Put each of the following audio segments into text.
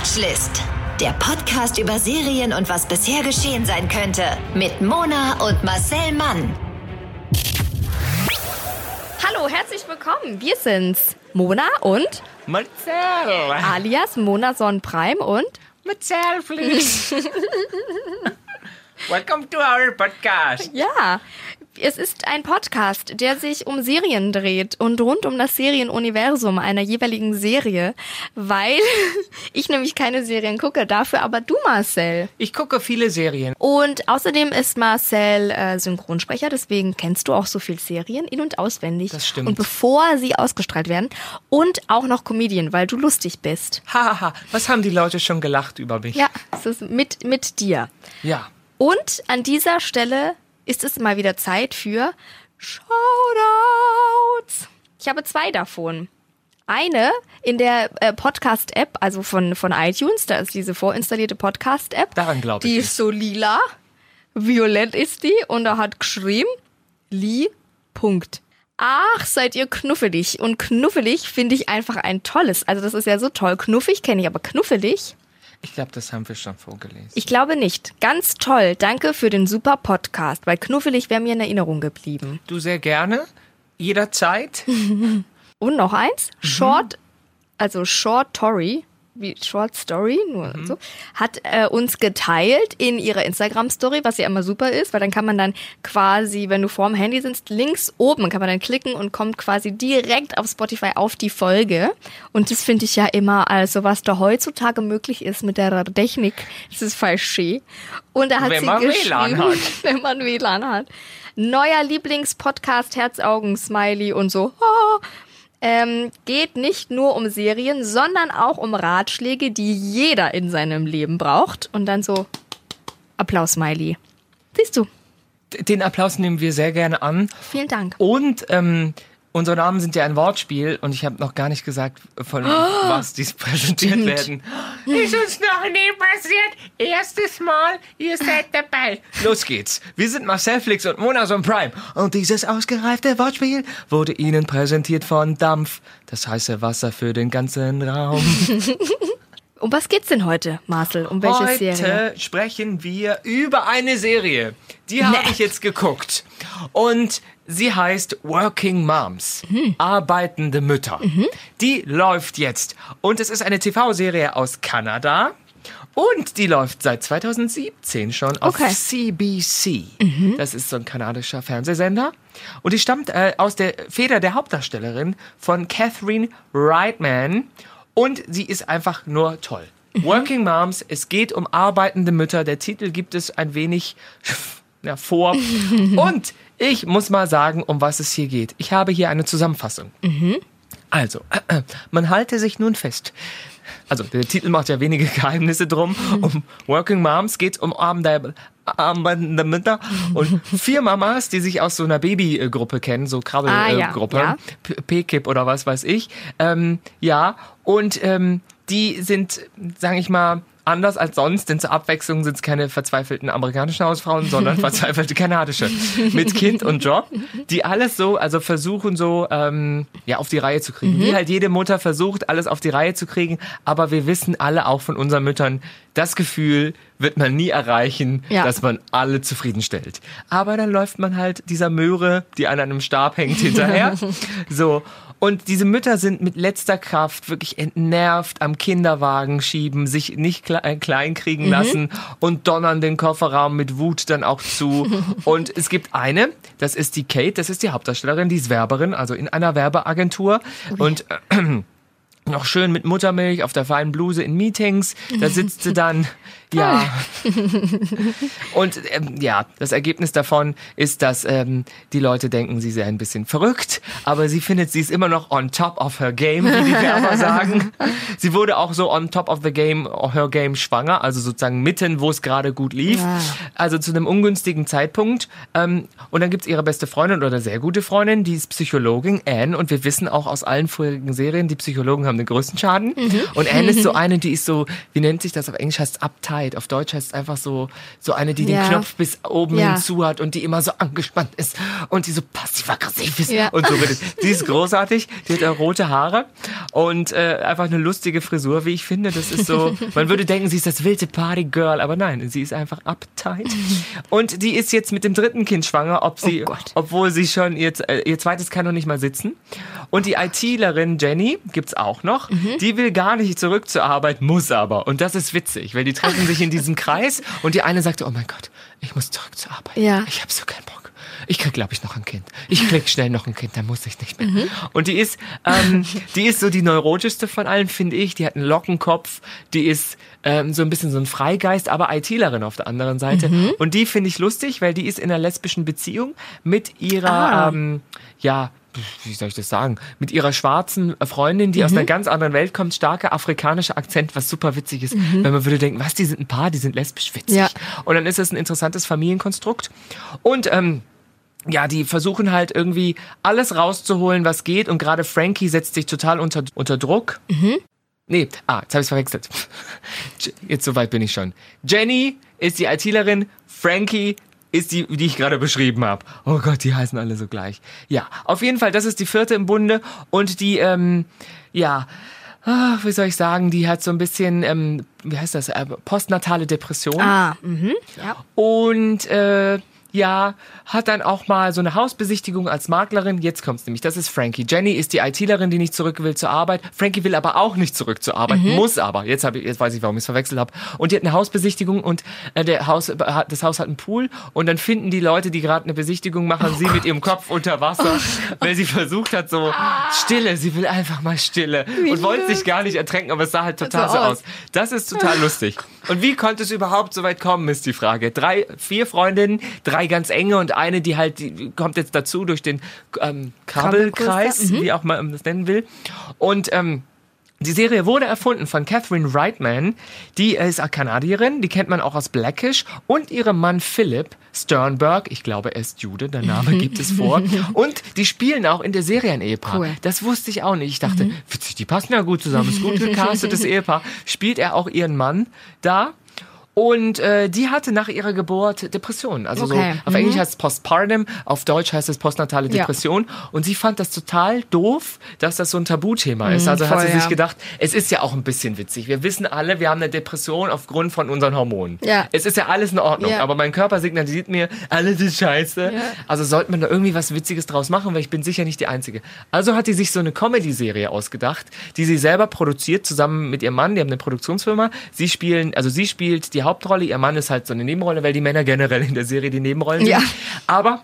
Watchlist. Der Podcast über Serien und was bisher geschehen sein könnte. Mit Mona und Marcel Mann. Hallo, herzlich willkommen. Wir sind's. Mona und Marcel! alias Mona Sonnenprime und Marcel, please! Welcome to our podcast! ja, es ist ein Podcast, der sich um Serien dreht und rund um das Serienuniversum einer jeweiligen Serie, weil ich nämlich keine Serien gucke, dafür aber du, Marcel. Ich gucke viele Serien. Und außerdem ist Marcel äh, Synchronsprecher, deswegen kennst du auch so viel Serien in- und auswendig. Das stimmt. Und bevor sie ausgestrahlt werden. Und auch noch Comedian, weil du lustig bist. Hahaha, was haben die Leute schon gelacht über mich? Ja, es ist mit, mit dir. Ja. Und an dieser Stelle ist es mal wieder Zeit für Shoutouts. Ich habe zwei davon. Eine in der äh, Podcast-App, also von, von iTunes, da ist diese vorinstallierte Podcast-App. Daran glaub ich Die ist so lila, violett ist die und da hat geschrieben, Li, Punkt. Ach, seid ihr knuffelig. Und knuffelig finde ich einfach ein tolles. Also das ist ja so toll. Knuffig kenne ich, aber knuffelig Ich glaube, das haben wir schon vorgelesen. ich glaube nicht. Ganz toll. Danke für den super Podcast, weil knuffelig wäre mir in Erinnerung geblieben. du sehr gerne, jederzeit. Und noch eins. Mhm. Short, also Short Tory, wie Short Story, nur Mhm. so, hat äh, uns geteilt in ihrer Instagram-Story, was ja immer super ist, weil dann kann man dann quasi, wenn du vorm Handy sitzt, links oben kann man dann klicken und kommt quasi direkt auf Spotify auf die Folge. Und das finde ich ja immer, also was da heutzutage möglich ist mit der Technik, das ist voll schön. Und da hat Wenn sie man geschrieben, WLAN hat. wenn man WLAN hat. Neuer Lieblingspodcast, Herzaugen, Smiley und so. Oh. Ähm, geht nicht nur um Serien, sondern auch um Ratschläge, die jeder in seinem Leben braucht. Und dann so Applaus, Smiley. Siehst du? Den Applaus nehmen wir sehr gerne an. Vielen Dank. Und ähm, unsere Namen sind ja ein Wortspiel und ich habe noch gar nicht gesagt, von was dies präsentiert Stimmt. werden. Ist uns noch nie passiert. Erstes Mal, ihr seid dabei. Los geht's. Wir sind Marcel Flix und Mona Son Prime. Und dieses ausgereifte Wortspiel wurde Ihnen präsentiert von Dampf, das heiße Wasser für den ganzen Raum. Um was geht's denn heute, Marcel? Um welche Heute Serie? sprechen wir über eine Serie. Die habe ich jetzt geguckt. Und sie heißt Working Moms. Mhm. Arbeitende Mütter. Die läuft jetzt. Und es ist eine TV-Serie aus Kanada. Und die läuft seit 2017 schon auf Okay. CBC. Mhm. Das ist so ein kanadischer Fernsehsender. Und die stammt äh, aus der Feder der Hauptdarstellerin von Catherine Reitman. Und sie ist einfach nur toll. Working Moms, es geht um arbeitende Mütter. Der Titel gibt es ein wenig ja, vor. Und ich muss mal sagen, um was es hier geht. Ich habe hier eine Zusammenfassung. Also, man halte sich nun fest. Also, der Titel macht ja wenige Geheimnisse drum. Um Working Moms geht um Mütter und vier Mamas, die sich aus so einer Babygruppe kennen, so Ah, Krabbelgruppe, ja, äh, ja. P- P-Kip oder was weiß ich. Ähm, ja, und ähm, die sind, sage ich mal, anders als sonst, denn zur Abwechslung sind es keine verzweifelten amerikanischen Hausfrauen, sondern verzweifelte kanadische mit Kind und Job, die alles so, also versuchen so, ähm, ja, auf die Reihe zu kriegen. Wie halt jede Mutter versucht, alles auf die Reihe zu kriegen, aber wir wissen alle auch von unseren Müttern, das Gefühl wird man nie erreichen, Ja. dass man alle zufriedenstellt. Aber dann läuft man halt dieser Möhre, die an einem Stab hängt, hinterher. so. Und diese Mütter sind mit letzter Kraft wirklich entnervt am Kinderwagen schieben, sich nicht kle klein kriegen lassen und donnern den Kofferraum mit Wut dann auch zu. und es gibt eine, das ist die Kate, das ist die Hauptdarstellerin, die ist Werberin, also in einer Werbeagentur. Und äh, noch schön mit Muttermilch auf der feinen Bluse in Meetings. Da sitzt sie dann, ja. Und ähm, ja, das Ergebnis davon ist, dass ähm, die Leute denken, sie sei ein bisschen verrückt, aber sie findet, sie ist immer noch on top of her game, wie die Werber sagen. Sie wurde auch so on top of the game, her game schwanger, also sozusagen mitten, wo es gerade gut lief. Ah. Also zu einem ungünstigen Zeitpunkt. Ähm, und dann gibt's ihre beste Freundin oder sehr gute Freundin, die ist Psychologin, Anne. Und wir wissen auch aus allen vorherigen Serien, die Psychologen haben den größten Schaden. Und Anne ist so eine, die ist so, wie nennt sich das auf Englisch, heißt Uptight uptight. Auf Deutsch heißt es einfach so, so eine, die Ja. den Knopf bis oben Ja. hinzu hat und die immer so angespannt ist und die so passiv-aggressiv ist Ja. und so es. Die ist großartig, die hat rote Haare und äh, einfach eine lustige Frisur, wie ich finde. Das ist so, man würde denken, sie ist das wilde Party-Girl, aber nein, sie ist einfach uptight. Und die ist jetzt mit dem dritten Kind schwanger, ob sie, Oh obwohl sie schon ihr, äh, ihr zweites kann noch nicht mal sitzen. Und die ITlerin Jenny gibt's auch noch. Mhm. Die will gar nicht zurück zur Arbeit, muss aber. Und das ist witzig, weil die treffen sich in diesem Kreis und die eine sagt, oh mein Gott, ich muss zurück zur Arbeit. Ja. Ich habe so keinen Bock. Ich krieg, glaube ich, noch ein Kind. Ich krieg schnell noch ein Kind, dann muss ich nicht mehr. Mhm. Und die ist, ähm, die ist so die neurotischste von allen, finde ich. Die hat einen Lockenkopf. Die ist ähm, so ein bisschen so ein Freigeist, aber ITlerin auf der anderen Seite. Mhm. Und die finde ich lustig, weil die ist in einer lesbischen Beziehung mit ihrer, Ah. ähm, ja, wie soll ich das sagen, mit ihrer schwarzen Freundin, die aus einer ganz anderen Welt kommt, starker afrikanischer Akzent, was super witzig ist, weil man würde denken, was, die sind ein Paar, die sind lesbisch witzig. Ja. Und dann ist es ein interessantes Familienkonstrukt. Und ähm, ja, die versuchen halt irgendwie alles rauszuholen, was geht. Und gerade Frankie setzt sich total unter, unter Druck. Nee, ah, jetzt habe ich verwechselt. Jetzt soweit bin ich schon. Jenny ist die ITlerin, Frankie ist die, die ich gerade beschrieben habe. Oh Gott, die heißen alle so gleich. Ja, auf jeden Fall, das ist die vierte im Bunde und die, ähm, ja, ah, wie soll ich sagen, die hat so ein bisschen, ähm, wie heißt das, äh, postnatale Depression. Ah, mhm. Ja. Und äh, ja, hat dann auch mal so eine Hausbesichtigung als Maklerin. Jetzt kommt's nämlich, das ist Frankie. Jenny ist die ITlerin, die nicht zurück will zur Arbeit. Frankie will aber auch nicht zurück zur Arbeit, muss aber. Jetzt, hab ich, jetzt weiß ich, warum ich es verwechselt habe. Und die hat eine Hausbesichtigung und äh, der Haus, das Haus hat einen Pool. Und dann finden die Leute, die gerade eine Besichtigung machen, sie mit ihrem Kopf unter Wasser, weil sie versucht hat, so Stille. Sie will einfach mal Stille und wollte sich gar nicht ertränken, aber es sah halt total So so aus. aus. Das ist total lustig. Und wie konnte es überhaupt so weit kommen, ist die Frage. Drei, vier Freundinnen, drei ganz enge und eine, die halt, die kommt jetzt dazu durch den ähm, Krabbelkreis, Krabbelkurs, wie auch man das nennen will. Und ähm, die Serie wurde erfunden von Catherine Reitman. Die ist eine Kanadierin, die kennt man auch aus Blackish. Und ihrem Mann Philip Sternberg, ich glaube, er ist Jude, der Name gibt es vor. Und die spielen auch in der Serie ein Ehepaar. Cool. Das wusste ich auch nicht. Ich dachte, witzig, die passen ja gut zusammen. Ist gut gecastetes Ehepaar. Spielt er auch ihren Mann da? Und äh, die hatte nach ihrer Geburt Depressionen. Also Okay. so auf Englisch heißt es Postpartum, auf Deutsch heißt es postnatale Ja. Depression. Und sie fand das total doof, dass das so ein Tabuthema ist. Also hat voll, sie sich ja. gedacht, es ist ja auch ein bisschen witzig. Wir wissen alle, wir haben eine Depression aufgrund von unseren Hormonen. Ja. Es ist ja alles in Ordnung, Ja. aber mein Körper signalisiert mir, alles ist scheiße. Ja. Also sollte man da irgendwie was Witziges draus machen, weil ich bin sicher nicht die Einzige. Also hat die sich so eine Comedy-Serie ausgedacht, die sie selber produziert, zusammen mit ihrem Mann. Die haben eine Produktionsfirma. Sie spielen, also sie spielt die Hauptrolle, ihr Mann ist halt so eine Nebenrolle, weil die Männer generell in der Serie die Nebenrollen Ja. sind. Aber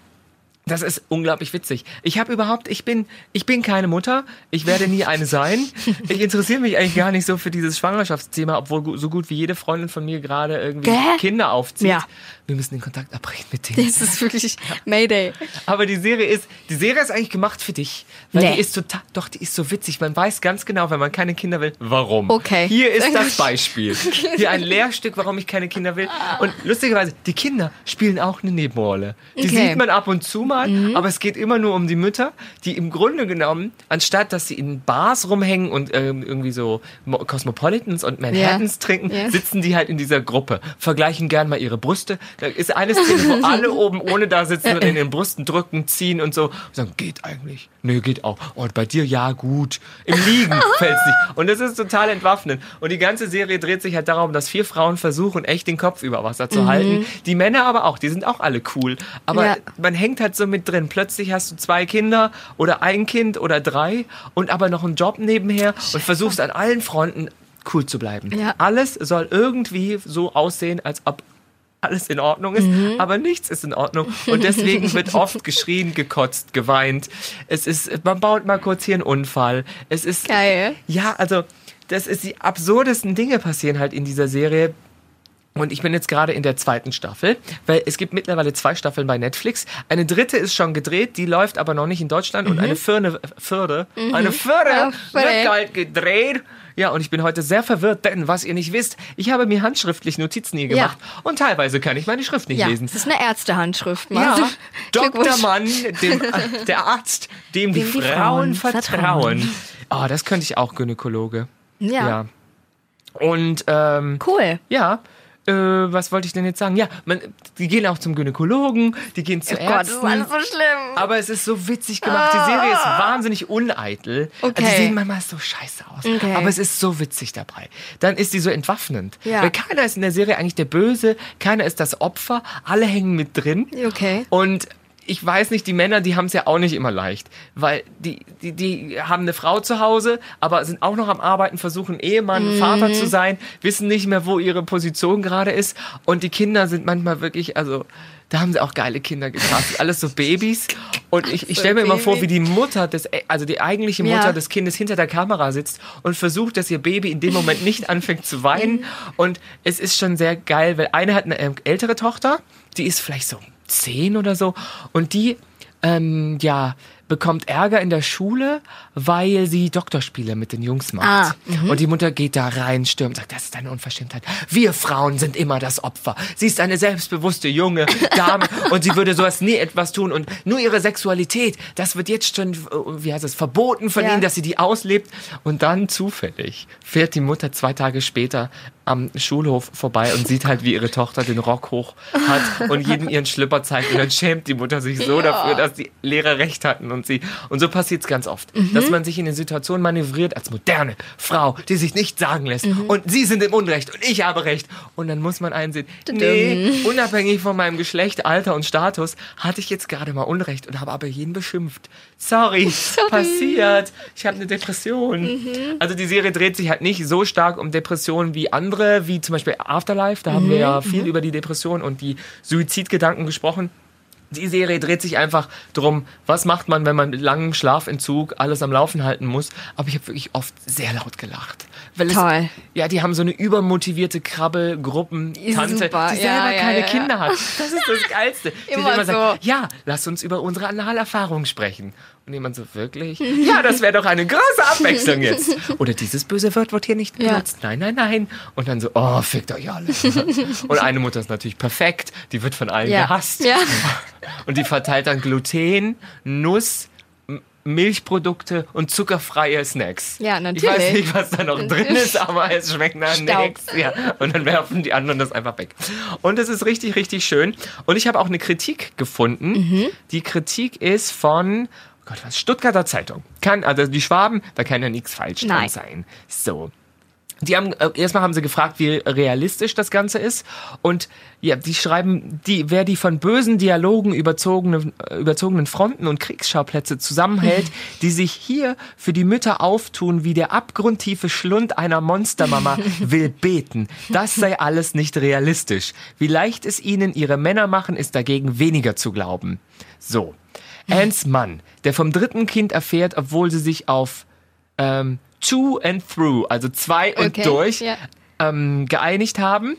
das ist unglaublich witzig. Ich habe überhaupt, ich bin, ich bin keine Mutter. Ich werde nie eine sein. Ich interessiere mich eigentlich gar nicht so für dieses Schwangerschaftsthema, obwohl so gut wie jede Freundin von mir gerade irgendwie Gell? Kinder aufzieht. Ja. Wir müssen den Kontakt abbrechen mit denen. Das ist wirklich Mayday. Aber die Serie ist, die Serie ist eigentlich gemacht für dich. Weil Nee. die ist total, doch, die ist so witzig. Man weiß ganz genau, wenn man keine Kinder will, warum. Okay. Hier ist das Beispiel. Hier ein Lehrstück, warum ich keine Kinder will. Und lustigerweise, die Kinder spielen auch eine Nebenrolle. Die Okay. sieht man ab und zu mal, aber es geht immer nur um die Mütter, die im Grunde genommen, anstatt dass sie in Bars rumhängen und ähm, irgendwie so Mo- Cosmopolitans und Manhattans trinken, Ja. sitzen die halt in dieser Gruppe, vergleichen gern mal ihre Brüste. Da ist eine Szene, wo alle oben ohne da sitzen und in den Brüsten drücken, ziehen und so. Und sagen, geht eigentlich. Nö, geht auch. Und bei dir, ja, gut. Im Liegen fällt's nicht. Und das ist total entwaffnend. Und die ganze Serie dreht sich halt darum, dass vier Frauen versuchen, echt den Kopf über Wasser zu halten. Die Männer aber auch, die sind auch alle cool. Aber Ja. man hängt halt so mit drin. Plötzlich hast du zwei Kinder oder ein Kind oder drei und aber noch einen Job nebenher und versuchst an allen Fronten cool zu bleiben. Ja. Alles soll irgendwie so aussehen, als ob alles in Ordnung ist, Mhm. aber nichts ist in Ordnung. Und deswegen wird oft geschrien, gekotzt, geweint. Es ist, man baut mal kurz hier einen Unfall. Es ist, Geil. ja, also, das ist die absurdesten Dinge passieren halt in dieser Serie. Und ich bin jetzt gerade in der zweiten Staffel, weil es gibt mittlerweile zwei Staffeln bei Netflix. Eine dritte ist schon gedreht, die läuft aber noch nicht in Deutschland. Und eine vierte, vierte eine vierte Ja, vierte. wird halt gedreht. Ja, und ich bin heute sehr verwirrt, denn was ihr nicht wisst, ich habe mir handschriftlich Notizen hier gemacht und teilweise kann ich meine Schrift nicht Ja, lesen. das ist eine Ärztehandschrift. Ja, Marcel. Dr. Mann, dem, der Arzt, dem, die, Dem die Frauen, Frauen vertrauen. Oh, das könnte ich auch Gynäkologe. Ja. Und ähm, Cool. ja, äh, was wollte ich denn jetzt sagen? Ja, man, die gehen auch zum Gynäkologen, die gehen zu Oh Gott, das Ärzten. ist alles so schlimm. aber es ist so witzig gemacht. Die Serie ist wahnsinnig uneitel. Ah. Okay. Die sehen manchmal so scheiße aus. Okay. Aber es ist so witzig dabei. Dann ist die so entwaffnend. Ja. Weil keiner ist in der Serie eigentlich der Böse, keiner ist das Opfer, alle hängen mit drin. Okay. Und ich weiß nicht, die Männer, die haben es ja auch nicht immer leicht, weil die, die, die haben eine Frau zu Hause, aber sind auch noch am Arbeiten, versuchen Ehemann, Vater zu sein, wissen nicht mehr, wo ihre Position gerade ist. Und die Kinder sind manchmal wirklich, also da haben sie auch geile Kinder gecastet, alles so Babys. Und ich, ich stelle mir immer vor, wie die Mutter des, also die eigentliche Mutter Ja. des Kindes hinter der Kamera sitzt und versucht, dass ihr Baby in dem Moment nicht anfängt zu weinen. Und es ist schon sehr geil, weil eine hat eine ähm, ältere Tochter, die ist vielleicht so zehn oder so. Und die ähm, ja bekommt Ärger in der Schule, weil sie Doktorspiele mit den Jungs macht. Ah, und die Mutter geht da rein, stürmt, sagt, das ist eine Unverschämtheit. Wir Frauen sind immer das Opfer. Sie ist eine selbstbewusste junge Dame und sie würde sowas nie etwas tun und nur ihre Sexualität, das wird jetzt schon, äh, wie heißt es, verboten von Ja. ihnen, dass sie die auslebt. Und dann zufällig fährt die Mutter zwei Tage später am Schulhof vorbei und sieht halt, wie ihre Tochter den Rock hoch hat und jedem ihren Schlipper zeigt. Und dann schämt die Mutter sich so dafür, dass die Lehrer recht hatten und sie. Und so passiert es ganz oft, Mhm. dass man sich in den Situationen manövriert als moderne Frau, die sich nicht sagen lässt. Mhm. Und sie sind im Unrecht und ich habe recht. Und dann muss man einsehen, nee, unabhängig von meinem Geschlecht, Alter und Status, hatte ich jetzt gerade mal Unrecht und habe aber jeden beschimpft. Sorry, passiert. Ich habe eine Depression. Mhm. Also die Serie dreht sich halt nicht so stark um Depressionen wie andere, wie zum Beispiel Afterlife. Da haben wir ja viel über die Depression und die Suizidgedanken gesprochen. Die Serie dreht sich einfach drum, was macht man, wenn man mit langem Schlafentzug alles am Laufen halten muss. Aber ich habe wirklich oft sehr laut gelacht. Weil Toll. Es, ja, die haben so eine übermotivierte Krabbelgruppen-Tante, Super, die selber ja, keine ja. Kinder hat. Das ist das Geilste. Die Immer immer sagt, so. ja, lass uns über unsere Analerfahrung sprechen. Und jemand so, wirklich? Ja, das wäre doch eine große Abwechslung jetzt. Oder dieses böse Wort wird hier nicht Ja. benutzt. Nein, nein, nein. Und dann so, oh, fickt euch alle. Und eine Mutter ist natürlich perfekt. Die wird von allen Ja. gehasst. Ja. Und die verteilt dann Gluten, Nuss, Milchprodukte und zuckerfreie Snacks. Ja, Ich weiß natürlich. nicht, was da noch drin ist, aber es schmeckt nach nichts. Ja. Und dann werfen die anderen das einfach weg. Und es ist richtig, richtig schön. Und ich habe auch eine Kritik gefunden. Mhm. Die Kritik ist von Gott, was? Stuttgarter Zeitung. Kann, also die Schwaben, da kann ja nichts falsch dran Nein. sein. So. Die haben, äh, erstmal haben sie gefragt, wie realistisch das Ganze ist. Und ja, die schreiben, die, wer die von bösen Dialogen überzogenen, äh, überzogenen Fronten und Kriegsschauplätze zusammenhält, die sich hier für die Mütter auftun wie der abgrundtiefe Schlund einer Monstermama, will beten. Das sei alles nicht realistisch. Wie leicht es ihnen ihre Männer machen, ist dagegen weniger zu glauben. So. Anns Mann, der vom dritten Kind erfährt, obwohl sie sich auf ähm, to and through, also zwei und Okay, durch, ja. ähm, geeinigt haben,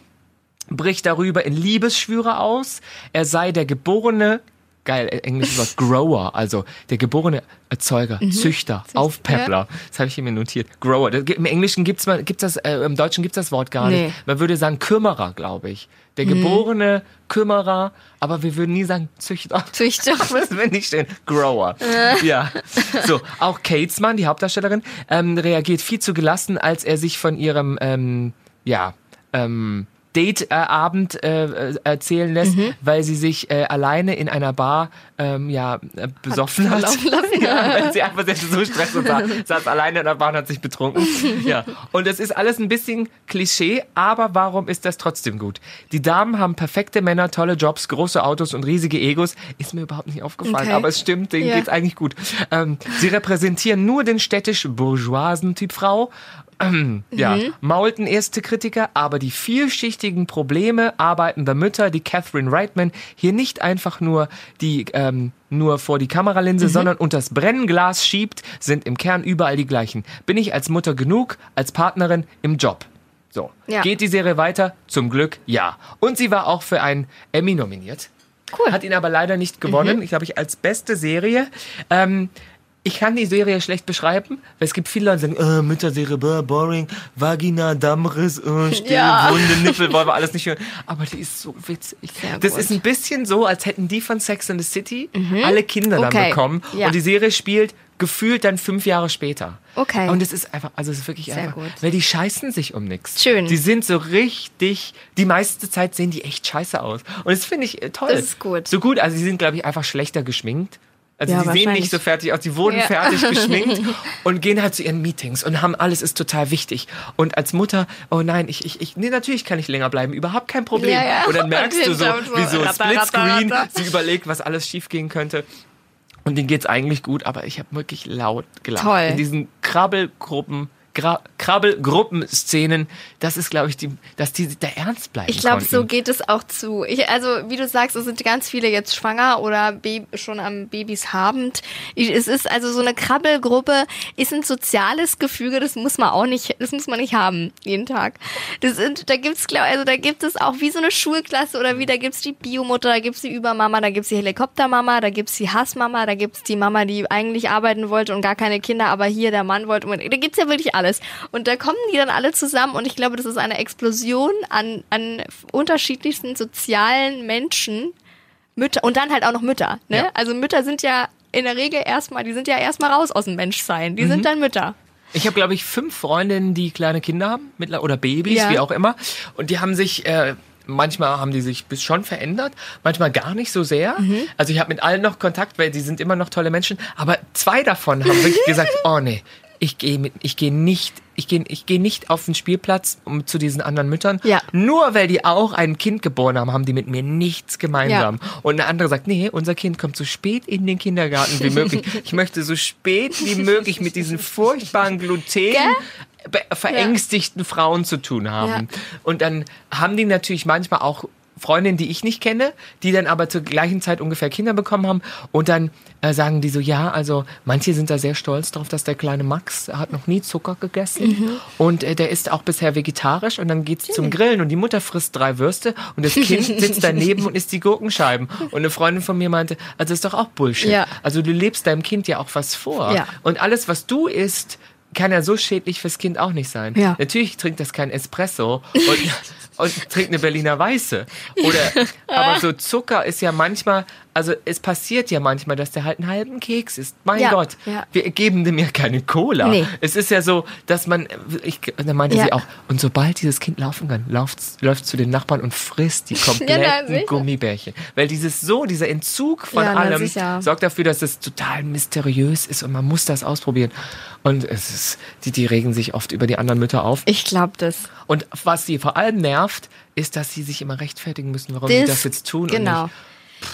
bricht darüber in Liebesschwüre aus. Er sei der geborene, geil, äh, englisches Wort, Grower, also der geborene Erzeuger, Züchter, Aufpeppler. Das habe ich hier mir notiert. Grower. Das, Im Englischen gibt's mal, gibt's das, äh, im Deutschen gibt's das Wort gar Nee. nicht. Man würde sagen Kümmerer, glaube ich. Der geborene Kümmerer, aber wir würden nie sagen Züchter. Züchter. Das will nicht stehen. Grower. Ja. So, auch Catesman, die Hauptdarstellerin, ähm, reagiert viel zu gelassen, als er sich von ihrem, ähm, ja, ähm, Date-Abend äh, äh, erzählen lässt, Mhm. weil sie sich äh, alleine in einer Bar ähm, ja, äh, besoffen hat. lassen. ja, weil sie einfach sehr so Stress und war, saß alleine in der Bar und hat sich betrunken. Ja. Und es ist alles ein bisschen Klischee, aber warum ist das trotzdem gut? Die Damen haben perfekte Männer, tolle Jobs, große Autos und riesige Egos. Ist mir überhaupt nicht aufgefallen, Okay. aber es stimmt, denen Ja. geht's eigentlich gut. Ähm, sie repräsentieren nur den städtisch-bourgeoisen Typ Frau. Ja, Mhm. maulten erste Kritiker, aber die vielschichtigen Probleme arbeitender Mütter, die Catherine Reitman hier nicht einfach nur die ähm, nur vor die Kameralinse, Mhm. sondern unters Brennglas schiebt, sind im Kern überall die gleichen. Bin ich als Mutter genug, als Partnerin im Job? So. Ja. Geht die Serie weiter? Zum Glück ja. Und sie war auch für einen Emmy nominiert. Cool. Hat ihn aber leider nicht gewonnen. Ich glaube, ich als beste Serie. Ähm, ich kann die Serie schlecht beschreiben, weil es gibt viele Leute, die sagen, äh, Mütterserie, bäh, boring, Vagina, Dammriss, äh, Still, Ja. Wunde, Nippel, wollen wir alles nicht hören. Aber die ist so witzig. Sehr das gut. ist ein bisschen so, als hätten die von Sex and the City alle Kinder dann Okay. bekommen. Ja. Und die Serie spielt gefühlt dann fünf Jahre später. Okay. Und es ist einfach, also es ist wirklich Sehr einfach, gut. weil die scheißen sich um nichts. Schön. Die sind so richtig, die meiste Zeit sehen die echt scheiße aus. Und das finde ich äh, toll. Das ist gut. So gut, also sie sind, glaube ich, einfach schlechter geschminkt. Also Ja, die sehen nicht so fertig aus, die wurden Ja. fertig geschminkt und gehen halt zu ihren Meetings und haben alles ist total wichtig. Und als Mutter, oh nein, ich, ich, ich nee, natürlich kann ich länger bleiben, überhaupt kein Problem. Ja, ja. Und dann merkst Und du so, wie so ratter, Splitscreen, sie überlegt, was alles schiefgehen könnte. Und denen geht's eigentlich gut, aber ich habe wirklich laut gelacht. Toll. In diesen Krabbelgruppen, Gra Krabbelgruppenszenen, das ist, glaube ich, die, dass die da ernst bleiben Ich glaube, so geht es auch zu. Ich, also, wie du sagst, es sind ganz viele jetzt schwanger oder Baby, schon am Babys habend. Ich, es ist also so eine Krabbelgruppe, ist ein soziales Gefüge, das muss man auch nicht, das muss man nicht haben, jeden Tag. Das sind, da gibt's, glaub, also da gibt es auch wie so eine Schulklasse oder wie, da gibt's die Biomutter, da gibt's die Übermama, da gibt's die Helikoptermama, da gibt's die Hassmama, da gibt's die Mama, die eigentlich arbeiten wollte und gar keine Kinder, aber hier der Mann wollte. Da gibt's ja wirklich alles. Und da kommen die dann alle zusammen und ich glaube, das ist eine Explosion an, an unterschiedlichsten sozialen Menschen. Mütter und dann halt auch noch Mütter. Ne? Ja. Also Mütter sind ja in der Regel erstmal, die sind ja erstmal raus aus dem Menschsein. Die Mhm. sind dann Mütter. Ich habe, glaube ich, fünf Freundinnen, die kleine Kinder haben mittler- oder Babys, Ja. wie auch immer. Und die haben sich, äh, manchmal haben die sich bis schon verändert, manchmal gar nicht so sehr. Mhm. Also ich habe mit allen noch Kontakt, weil die sind immer noch tolle Menschen. Aber zwei davon haben wirklich gesagt, oh nee, ich gehe mit, ich gehe nicht, ich gehe, ich gehe nicht auf den Spielplatz um, zu diesen anderen Müttern. Ja. Nur weil die auch ein Kind geboren haben, haben die mit mir nichts gemeinsam. Und eine andere sagt, nee, unser Kind kommt so spät in den Kindergarten wie möglich. Ich möchte so spät wie möglich mit diesen furchtbaren Gluten verängstigten Frauen zu tun haben. Ja. Und dann haben die natürlich manchmal auch Freundinnen, die ich nicht kenne, die dann aber zur gleichen Zeit ungefähr Kinder bekommen haben und dann äh, sagen die so, ja, also manche sind da sehr stolz drauf, dass der kleine Max hat noch nie Zucker gegessen Mhm. und äh, der ist auch bisher vegetarisch und dann geht's zum Grillen und die Mutter frisst drei Würste und das Kind sitzt daneben und isst die Gurkenscheiben und eine Freundin von mir meinte, also ist doch auch Bullshit. Ja. Also du lebst deinem Kind ja auch was vor Ja. und alles, was du isst, kann ja so schädlich fürs Kind auch nicht sein. Ja. Natürlich trinkt das kein Espresso und, und trinkt eine Berliner Weiße. Oder, aber so Zucker ist ja manchmal, also es passiert ja manchmal, dass der halt einen halben Keks isst. Mein Ja, Gott, ja. wir geben dem ja keine Cola. Nee. Es ist ja so, dass man, ich, dann meinte Ja. sie auch, und sobald dieses Kind laufen kann, läuft läuft zu den Nachbarn und frisst die kompletten sicher. Gummibärchen. Weil dieses so, dieser Entzug von Ja, allem sorgt dafür, dass es total mysteriös ist und man muss das ausprobieren. Und es ist, die, die regen sich oft über die anderen Mütter auf. Ich glaube das. Und was sie vor allem nervt, ist, dass sie sich immer rechtfertigen müssen, warum sie das jetzt tun. Genau.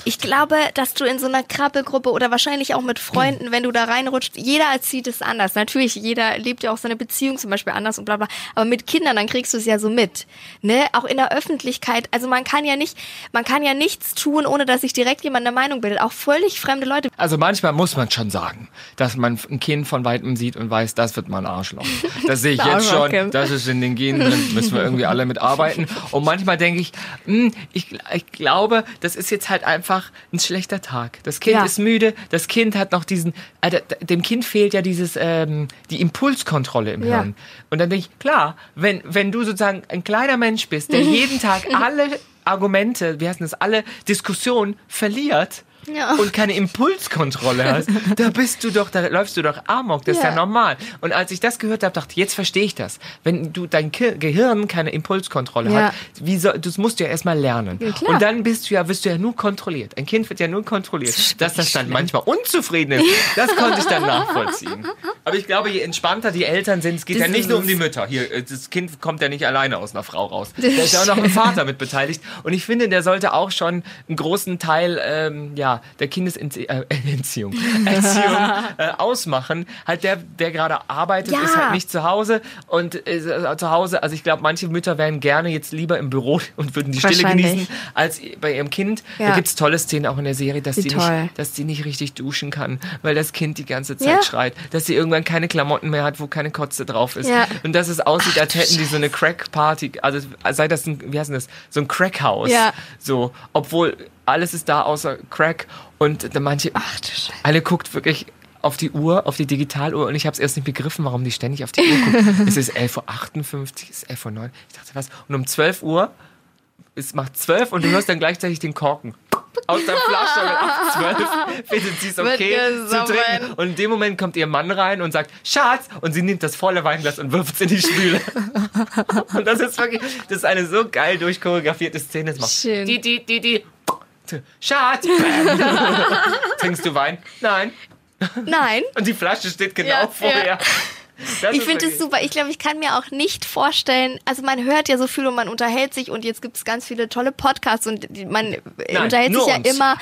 Ich glaube, dass du in so einer Krabbelgruppe oder wahrscheinlich auch mit Freunden, wenn du da reinrutscht, jeder erzieht es anders. Natürlich, jeder lebt ja auch seine Beziehung zum Beispiel anders und bla bla. Aber mit Kindern, dann kriegst du es ja so mit. Ne? Auch in der Öffentlichkeit. Also man kann ja nicht, man kann ja nichts tun, ohne dass sich direkt jemand eine Meinung bildet. Auch völlig fremde Leute. Also manchmal muss man schon sagen, dass man ein Kind von weitem sieht und weiß, das wird mal ein Arschloch. Das sehe ich jetzt schon, das ist in den Genen drin, müssen wir irgendwie alle mitarbeiten. Und manchmal denke ich, hm, ich, ich glaube, das ist jetzt halt einfach ein schlechter Tag. Das Kind Ja. ist müde, das Kind hat noch diesen, äh, dem Kind fehlt ja dieses, ähm, die Impulskontrolle im Ja. Hirn. Und dann denke ich, klar, wenn, wenn du sozusagen ein kleiner Mensch bist, der jeden Tag alle Argumente, wie heißt das, alle Diskussionen verliert, Ja. und keine Impulskontrolle hast, da bist du doch, da läufst du doch amok, das ist ja Ja. normal. Und als ich das gehört habe, dachte ich, jetzt verstehe ich das. Wenn du dein Gehirn keine Impulskontrolle Ja. hat, wie soll, das musst du ja erstmal lernen. Ja, und dann bist du ja, wirst du ja nur kontrolliert. Ein Kind wird ja nur kontrolliert. Dass das dann manchmal unzufrieden ist, das konnte ich dann nachvollziehen. Aber ich glaube, je entspannter die Eltern sind, es geht Das ja nicht nur um die Mütter. Hier, äh, das Kind kommt ja nicht alleine aus einer Frau raus. Da ist ja auch noch ein Vater mit beteiligt. Und ich finde, der sollte auch schon einen großen Teil ähm, ja, der Kindesentziehung äh, äh, ausmachen. Halt der, der gerade arbeitet, Ja. ist halt nicht zu Hause und ist äh, zu Hause. Also ich glaube, manche Mütter wären gerne jetzt lieber im Büro und würden die Stille genießen als bei ihrem Kind. Da Ja. gibt es tolle Szenen auch in der Serie, dass Wie sie, toll. nicht, dass sie nicht richtig duschen kann, weil das Kind die ganze Zeit Ja. schreit. Dass sie irgendwann keine Klamotten mehr hat, wo keine Kotze drauf ist. Und dass es aussieht, als hätten die so eine Crack-Party. Also sei das ein, wie heißt das? So ein Crackhaus. Ja. So, obwohl alles ist da außer Crack und dann manche, Ach du Scheiße. alle guckt wirklich auf die Uhr, auf die Digitaluhr und ich habe es erst nicht begriffen, warum die ständig auf die Uhr gucken. es ist 11.58 Uhr, es ist 11.09 Uhr. Ich dachte, was? Und um 12 Uhr, es macht 12 und du hörst dann gleichzeitig den Korken. aus der Flasche mit ab 12 findet sie es okay zu trinken. Und in dem Moment kommt ihr Mann rein und sagt, Schatz, und sie nimmt das volle Weinglas und wirft es in die Spüle. und das ist wirklich, das ist eine so geil durchchoreografierte Szene. Das macht Schön. Die, die, die, die. Schatz! Bam. Trinkst du Wein? Nein. Nein. Und die Flasche steht genau Ja, vorher. ja. Das Ich finde es super. Ich glaube, ich kann mir auch nicht vorstellen, also man hört ja so viel und man unterhält sich und jetzt gibt es ganz viele tolle Podcasts und man Nein, unterhält sich ja uns. immer.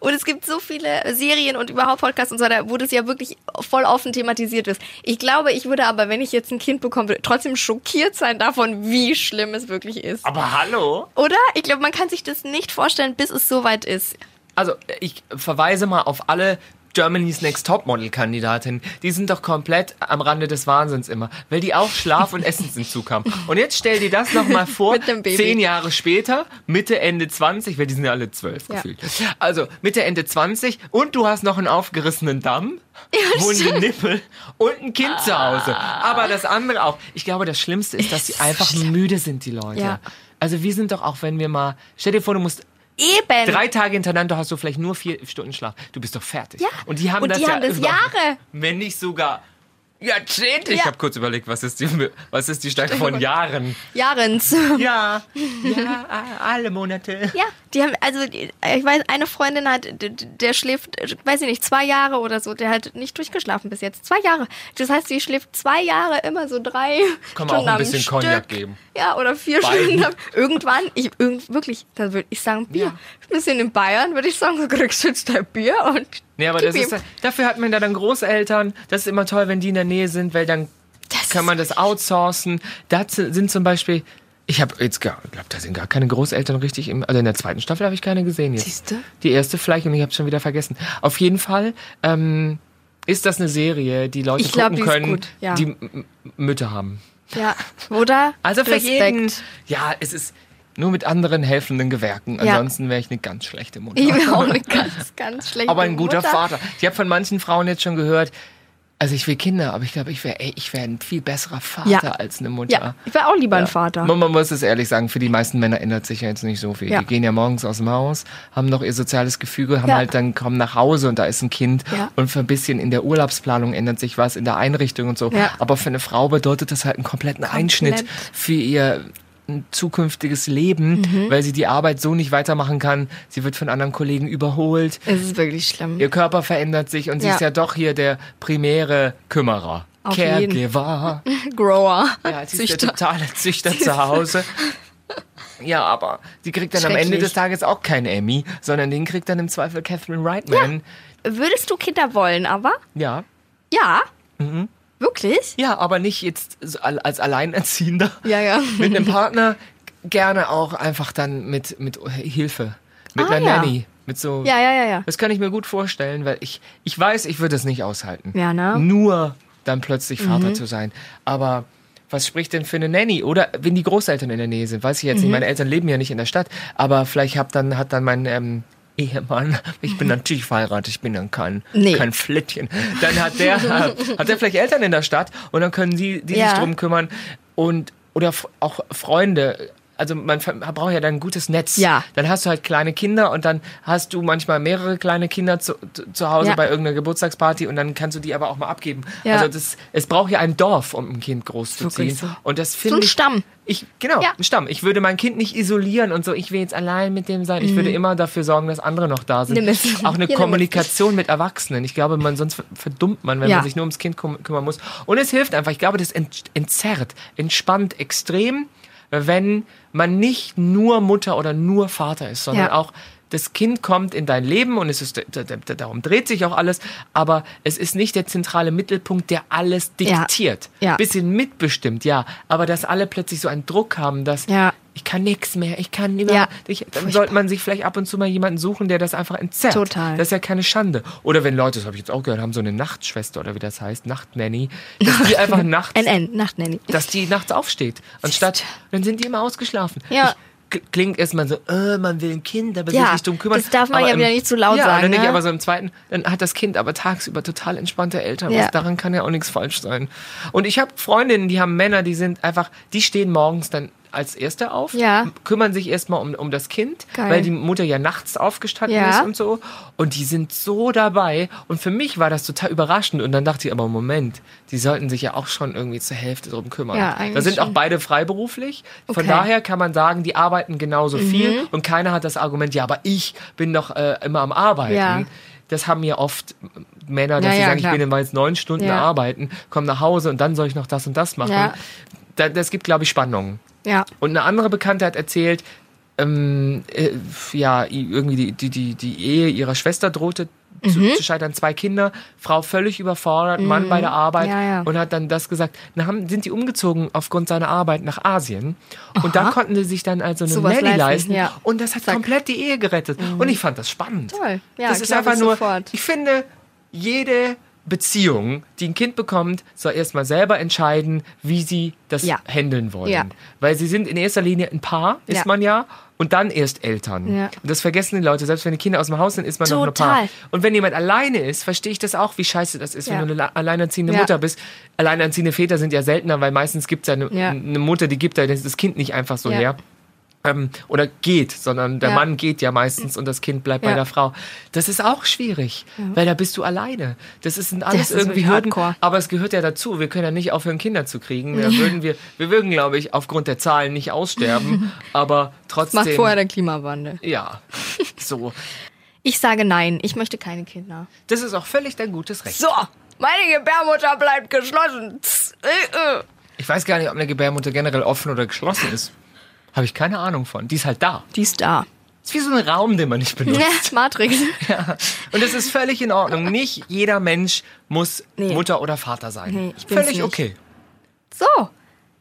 Und es gibt so viele Serien und überhaupt Podcasts und so weiter, wo das ja wirklich voll offen thematisiert ist. Ich glaube, ich würde aber, wenn ich jetzt ein Kind bekommen würde, trotzdem schockiert sein davon, wie schlimm es wirklich ist. Aber hallo? Oder? Ich glaube, man kann sich das nicht vorstellen, bis es soweit ist. Also, ich verweise mal auf alle Germany's Next Topmodel-Kandidatinnen. Die sind doch komplett am Rande des Wahnsinns immer, weil die auch Schlaf- und Essensentzug haben. Und jetzt stell dir das nochmal vor, zehn Jahre später, Mitte, Ende 20, weil die sind ja alle zwölf Ja. gefühlt. Also, Mitte, Ende 20 und du hast noch einen aufgerissenen Damm, wunde Nippel und ein Kind zu Hause. Aber das andere auch. Ich glaube, das Schlimmste ist, dass sie einfach müde sind, die Leute. Ja. Also wir sind doch auch, wenn wir mal, stell dir vor, du musst Eben. Drei Tage hintereinander hast du vielleicht nur vier Stunden Schlaf. Du bist doch fertig. Ja. Und die haben Und das die ja haben das über- Jahre. Wenn nicht sogar Jahrzehnte. Ich habe kurz überlegt, was ist die, was ist die Stärke von Jahren? Jahrens. Ja, ja, alle Monate. Ja, die haben, also ich weiß, eine Freundin hat, der schläft, weiß ich nicht, zwei Jahre oder so, der hat nicht durchgeschlafen bis jetzt. Zwei Jahre. Das heißt, die schläft zwei Jahre immer so drei Kann man auch Stunden ein am bisschen. Cognac geben. Ja, oder vier Beiden. Stunden. Irgendwann, ich, irgend, wirklich, da würde ich sagen, Bier. Ja. Ein bisschen in Bayern würde ich sagen, du kriegst jetzt dein Bier und Nee, aber gib das ist, dafür hat man da dann Großeltern. Das ist immer toll, wenn die in der Nähe sind, weil dann Das kann man das outsourcen. Da sind zum Beispiel, ich habe jetzt glaube, da sind gar keine Großeltern richtig im, also in der zweiten Staffel habe ich keine gesehen jetzt. Siehste? Die erste vielleicht und ich habe schon wieder vergessen. Auf jeden Fall ähm, ist das eine Serie, die Leute Ich glaub, gucken die können, ja. die M- Mütter haben. Ja, oder? Also für Respekt. jeden, ja, es ist nur mit anderen helfenden Gewerken. Ja. Ansonsten wäre ich eine ganz schlechte Mutter. Ich bin auch eine ganz, ganz schlechte aber ein guter Mutter. Vater. Ich habe von manchen Frauen jetzt schon gehört, also ich will Kinder, aber ich glaube, ich wäre ich wär ein viel besserer Vater Ja. als eine Mutter. Ja, ich wäre auch lieber ein Vater. Man, man muss es ehrlich sagen, für die meisten Männer ändert sich ja jetzt nicht so viel. Ja. Die gehen ja morgens aus dem Haus, haben noch ihr soziales Gefüge, haben Ja. halt dann kommen nach Hause und da ist ein Kind Ja. und für ein bisschen in der Urlaubsplanung ändert sich was, in der Einrichtung und so. Ja. Aber für eine Frau bedeutet das halt einen kompletten Einschnitt für ihr ein zukünftiges Leben, Mhm. weil sie die Arbeit so nicht weitermachen kann. Sie wird von anderen Kollegen überholt. Es ist wirklich schlimm. Ihr Körper verändert sich und sie Ja. ist ja doch hier der primäre Kümmerer. Auf. Caregiver. Grower. Ja, sie ist Züchter. der totale Züchter zu Hause. Ja, aber sie kriegt dann am Ende des Tages auch keinen Emmy, sondern den kriegt dann im Zweifel Catherine Reitman. Würdest du Kinder wollen, aber? Ja. Ja. Mhm. Wirklich? Ja, aber nicht jetzt als Alleinerziehender. Ja, ja. Mit einem Partner gerne auch einfach dann mit, mit Hilfe. Mit Ah, einer ja. Nanny. Mit so. Ja, ja, ja, ja. Das kann ich mir gut vorstellen, weil ich, ich weiß, ich würde es nicht aushalten. Ja, ne? Mhm. Nur dann plötzlich Vater zu sein. Aber was spricht denn für eine Nanny? Oder wenn die Großeltern in der Nähe sind, weiß ich jetzt Mhm. nicht. Meine Eltern leben ja nicht in der Stadt, aber vielleicht hab dann, hat dann mein ähm, Ehemann, ich bin natürlich verheiratet, ich bin dann kein, Nee. kein Flittchen. Dann hat der, hat der vielleicht Eltern in der Stadt und dann können die, die Ja. sich drum kümmern und oder auch Freunde. Also man braucht ja dann ein gutes Netz. Ja. Dann hast du halt kleine Kinder und dann hast du manchmal mehrere kleine Kinder zu, zu, Hause Ja. bei irgendeiner Geburtstagsparty und dann kannst du die aber auch mal abgeben. Ja. Also das, es braucht ja ein Dorf, um ein Kind großzuziehen. So. Und das So finde ein ich. Stamm. Ich, genau, Ja. ein Stamm. Ich würde mein Kind nicht isolieren und so, ich will jetzt allein mit dem sein. Ich würde immer dafür sorgen, dass andere noch da sind. Mhm. Auch eine Hier. Kommunikation mit Erwachsenen. Ich glaube, man sonst verdummt man, wenn Ja. man sich nur ums Kind küm kümmern muss. Und es hilft einfach. Ich glaube, das ent entzerrt, entspannt extrem, wenn man nicht nur Mutter oder nur Vater ist, sondern Ja. auch das Kind kommt in dein Leben und es ist, darum dreht sich auch alles, aber es ist nicht der zentrale Mittelpunkt, der alles Ja. diktiert. Ja. Bisschen mitbestimmt, ja, aber dass alle plötzlich so einen Druck haben, dass Ja. ich kann nichts mehr, ich kann über, Ja. ich, dann Furchtbar. sollte man sich vielleicht ab und zu mal jemanden suchen, der das einfach entzerrt. Total. Das ist ja keine Schande. Oder wenn Leute, das habe ich jetzt auch gehört, haben so eine Nachtschwester oder wie das heißt, Nachtnanny, dass die einfach nachts NN, Nachtnanny. dass die nachts aufsteht. Anstatt, dann sind die immer ausgeschlafen. Ja. Ich, klingt erstmal so, äh, man will ein Kind, aber Ja, sich drum kümmern. das darf man Aber ja im- wieder nicht zu laut ja, sagen, Ja, dann nicht, ne? aber so im zweiten, dann hat das Kind aber tagsüber total entspannte Eltern. Ja. Was, daran kann ja auch nichts falsch sein. Und ich habe Freundinnen, die haben Männer, die sind einfach, die stehen morgens dann als Erste auf, Ja. kümmern sich erstmal um, um das Kind, Geil. weil die Mutter ja nachts aufgestanden Ja. ist und so. Und die sind so dabei. Und für mich war das total überraschend. Und dann dachte ich, aber Moment, die sollten sich ja auch schon irgendwie zur Hälfte drum kümmern. Ja, da sind auch schon. beide freiberuflich. Von Okay. Mhm. daher kann man sagen, die arbeiten genauso viel. Und keiner hat das Argument, ja, aber ich bin doch äh, immer am Arbeiten. Ja. Das haben ja oft Männer, dass Ja, sie ja, sagen, klar. ich bin immer jetzt neun Stunden Ja. arbeiten, komme nach Hause und dann soll ich noch das und das machen. Das gibt, glaube ich, Spannungen. Ja. Und eine andere Bekannte hat erzählt, ähm, äh, ja, irgendwie die, die, die, die Ehe ihrer Schwester drohte Mhm. zu, zu scheitern. Zwei Kinder, Frau völlig überfordert, Mann bei der Arbeit Ja, ja. und hat dann das gesagt. Dann haben, sind die umgezogen aufgrund seiner Arbeit nach Asien und da konnten sie sich dann also eine Sowas Nanny leisten, ja. und das hat Zack. Mhm. komplett die Ehe gerettet. Und ich fand das spannend. Toll. Ja, das ist einfach nur, sofort. ich finde, jede Beziehung, die ein Kind bekommt, soll erstmal selber entscheiden, wie sie das Ja. handeln wollen. Ja. Weil sie sind in erster Linie ein Paar, ist Ja. man ja, und dann erst Eltern. Ja. Und das vergessen die Leute, selbst wenn die Kinder aus dem Haus sind, ist man noch ein Paar. Total. Und wenn jemand alleine ist, verstehe ich das auch, wie scheiße das ist, wenn du eine alleinerziehende. Mutter bist. Alleinerziehende Väter sind ja seltener, weil meistens gibt es ja eine, eine Mutter, die gibt da das Kind nicht einfach so her. Ähm, oder geht, sondern der Ja. Mann geht ja meistens und das Kind bleibt bei Ja. der Frau. Das ist auch schwierig, weil da bist du alleine. Das ist sind alles ist irgendwie Hürden, hardcore. aber es gehört ja dazu. Wir können ja nicht aufhören, Kinder zu kriegen. Da würden wir, wir würden, glaube ich, aufgrund der Zahlen nicht aussterben, aber trotzdem. Macht vorher der Klimawandel. ja, so. Ich sage nein, ich möchte keine Kinder. Das ist auch völlig dein gutes Recht. So, meine Gebärmutter bleibt geschlossen. Äh, äh. Ich weiß gar nicht, ob eine Gebärmutter generell offen oder geschlossen ist. Habe ich keine Ahnung von. Die ist halt da. Die ist da. Ist wie so ein Raum, den man nicht benutzt. Ja, Matrix. Und es ist völlig in Ordnung. Nicht jeder Mensch muss Nee. Mutter oder Vater sein. Nee, ich bin's völlig nicht. okay. So,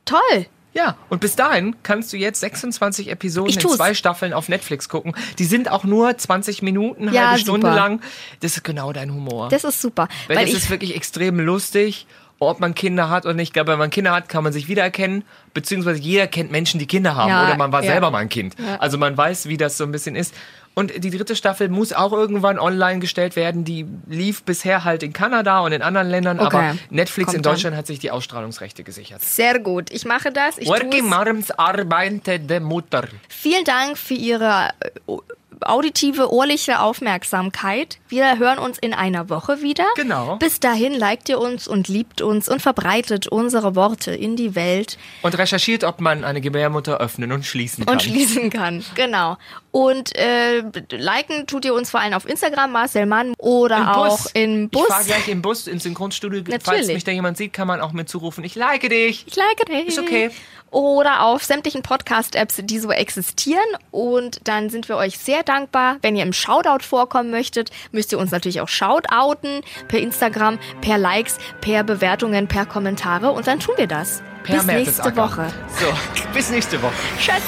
toll. Ja, und bis dahin kannst du jetzt 26 Episoden in zwei Staffeln auf Netflix gucken. Die sind auch nur 20 Minuten, Ja, halbe Stunde super. lang. Das ist genau dein Humor. Das ist super. Weil, Weil das ich, ist wirklich extrem lustig, ob man Kinder hat oder nicht. Ich glaube, wenn man Kinder hat, kann man sich wiedererkennen. Beziehungsweise jeder kennt Menschen, die Kinder haben. Ja, oder man war ja. selber mal ein Kind. Also man weiß, wie das so ein bisschen ist. Und die dritte Staffel muss auch irgendwann online gestellt werden. Die lief bisher halt in Kanada und in anderen Ländern. Okay. Aber Netflix Kommt in. Deutschland hat sich die Ausstrahlungsrechte gesichert. sehr gut. Ich mache das. Ich Working. Marms arbeitende Mutter. Vielen Dank für Ihre äh, auditive, ohrliche Aufmerksamkeit. Wir hören uns in einer Woche wieder. Genau. Bis dahin liked ihr uns und liebt uns und verbreitet unsere Worte in die Welt Und recherchiert, ob man eine Gebärmutter öffnen und schließen kann. und schließen kann. Genau. Und äh, liken tut ihr uns vor allem auf Instagram, Marcel Mann, oder Im auch Bus. im Bus. Ich fahre gleich im Bus ins Synchronstudio. Falls Natürlich. mich da jemand sieht, kann man auch mit zurufen, ich like dich. Ich like dich. Ist okay. Oder auf sämtlichen Podcast-Apps, die so existieren. Und dann sind wir euch sehr dankbar. Wenn ihr im Shoutout vorkommen möchtet, müsst ihr uns natürlich auch shoutouten. Per Instagram, per Likes, per Bewertungen, per Kommentare. Und dann tun wir das. Per Bis nächste. Woche. So, bis nächste Woche. Tschüss.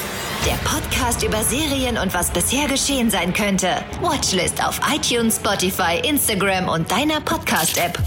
Der Podcast über Serien und was bisher geschehen sein könnte. Watchlist auf iTunes, Spotify, Instagram und deiner Podcast-App.